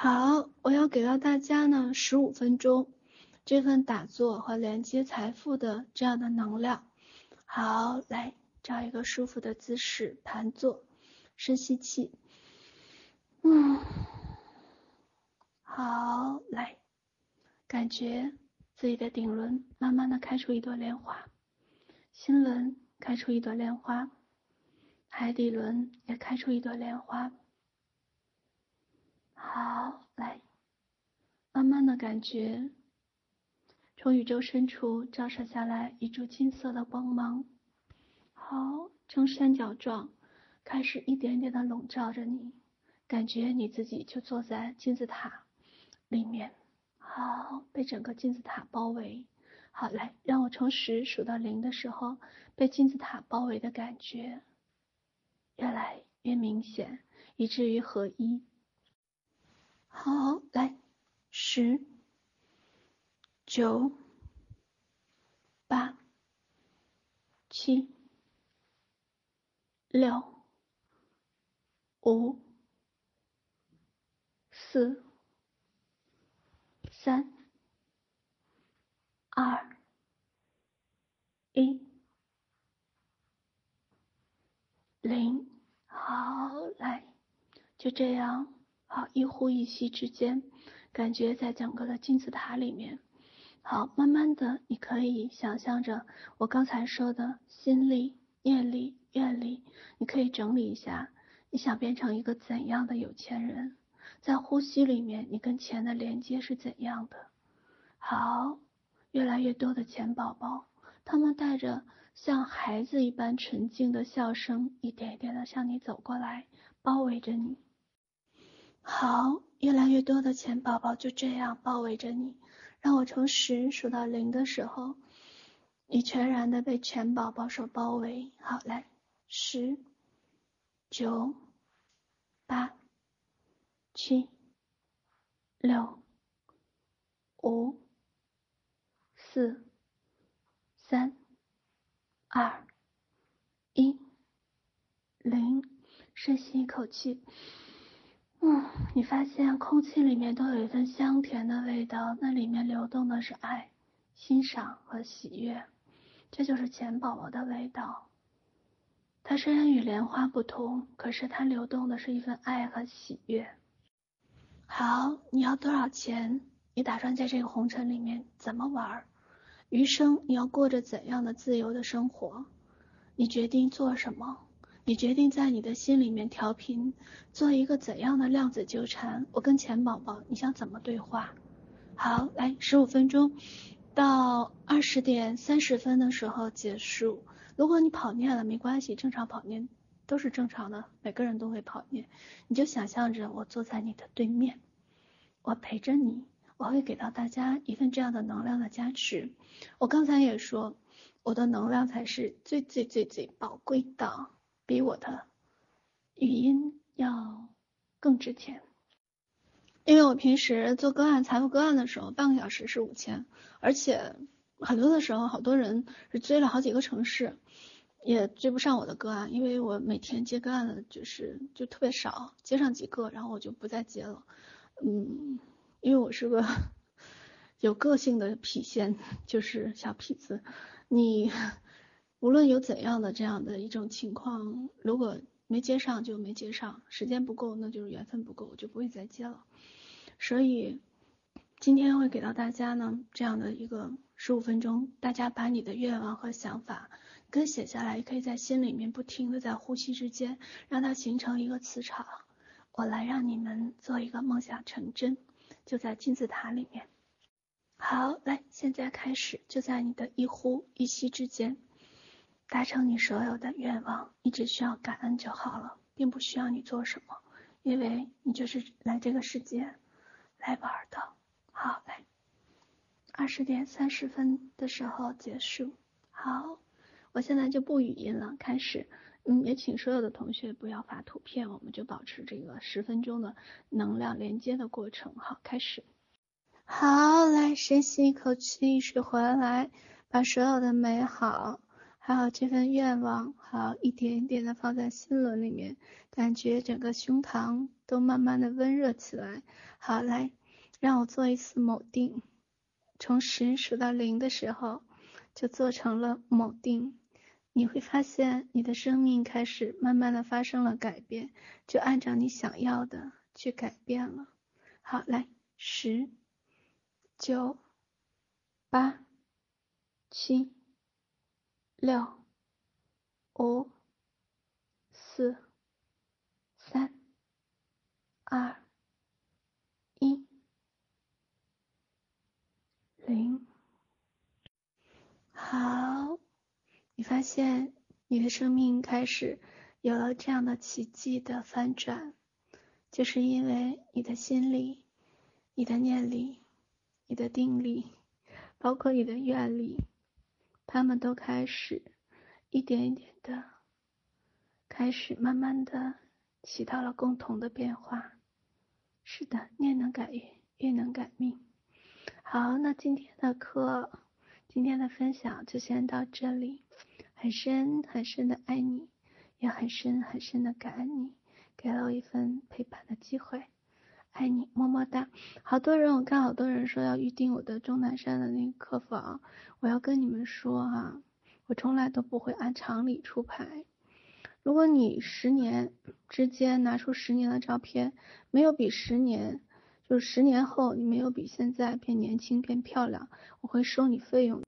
好，我要给到大家呢十五分钟，这份打坐和连接财富的这样的能量。好，来找一个舒服的姿势盘坐，深吸气，嗯，好，来，感觉自己的顶轮慢慢的开出一朵莲花，心轮开出一朵莲花，海底轮也开出一朵莲花。好，来，慢慢的感觉，从宇宙深处照射下来一柱金色的光芒，好，呈三角状，开始一点点的笼罩着你，感觉你自己就坐在金字塔里面，好，被整个金字塔包围。好，来，让我从十数到零的时候，被金字塔包围的感觉越来越明显，以至于合一。好，来，十、九、八、七、六、五、四、三、二、一、零。好，来，就这样。好，一呼一吸之间，感觉在整个的金字塔里面。好，慢慢的，你可以想象着我刚才说的心力、念力、愿力，你可以整理一下，你想变成一个怎样的有钱人？在呼吸里面，你跟钱的连接是怎样的？好，越来越多的钱宝宝，他们带着像孩子一般纯净的笑声，一点一点的向你走过来，包围着你。好，越来越多的钱宝宝就这样包围着你，让我从十数到零的时候，你全然的被钱宝宝所包围。好，来，十、九、八、七、六、五、四、三、二、一、零，深吸一口气。嗯，你发现空气里面都有一份香甜的味道，那里面流动的是爱、欣赏和喜悦，这就是钱宝宝的味道。它虽然与莲花不同，可是它流动的是一份爱和喜悦。好，你要多少钱？你打算在这个红尘里面怎么玩？余生你要过着怎样的自由的生活？你决定做什么？你决定在你的心里面调频，做一个怎样的量子纠缠？我跟钱宝宝，你想怎么对话？好，来十五分钟，到二十点三十分的时候结束。如果你跑念了没关系，正常跑念都是正常的，每个人都会跑念。你就想象着我坐在你的对面，我陪着你，我会给到大家一份这样的能量的加持。我刚才也说，我的能量才是最最最最宝贵的。比我的语音要更值钱，因为我平时做个案、财富个案的时候，半个小时是五千，而且很多的时候，好多人是追了好几个城市，也追不上我的个案，因为我每天接个案的就是就特别少，接上几个，然后我就不再接了，嗯，因为我是个 有个性的郫县，就是小痞子，你。无论有怎样的这样的一种情况，如果没接上就没接上，时间不够那就是缘分不够，我就不会再接了。所以今天会给到大家呢这样的一个十五分钟，大家把你的愿望和想法跟写下来，可以在心里面不停的在呼吸之间，让它形成一个磁场。我来让你们做一个梦想成真，就在金字塔里面。好，来，现在开始，就在你的一呼一吸之间。达成你所有的愿望，你只需要感恩就好了，并不需要你做什么，因为你就是来这个世界来玩的。好，来，二十点三十分的时候结束。好，我现在就不语音了，开始。嗯，也请所有的同学不要发图片，我们就保持这个十分钟的能量连接的过程。好，开始。好，来，深吸一口气，水回来，把所有的美好。还有这份愿望，好，一点一点的放在心轮里面，感觉整个胸膛都慢慢的温热起来。好，来，让我做一次锚定，从十数到零的时候，就做成了锚定。你会发现你的生命开始慢慢的发生了改变，就按照你想要的去改变了。好，来，十、九、八、七、六、五、四、三、二、一、零。好，你发现你的生命开始有了这样的奇迹的翻转。就是因为你的心力、你的念力、你的定力，包括你的愿力，他们都开始一点一点的，开始慢慢的起到了共同的变化。是的，念能改运，运能改命。好，那今天的课，今天的分享就先到这里。很深很深的爱你，也很深很深的感恩你。给了我一份陪伴的机会，爱你，么么哒。好多人，我看好多人说要预定我的钟南山的那个客房，我要跟你们说哈、我从来都不会按常理出牌。如果你十年之间拿出十年的照片，没有比十年，就是十年后你没有比现在变年轻变漂亮，我会收你费用。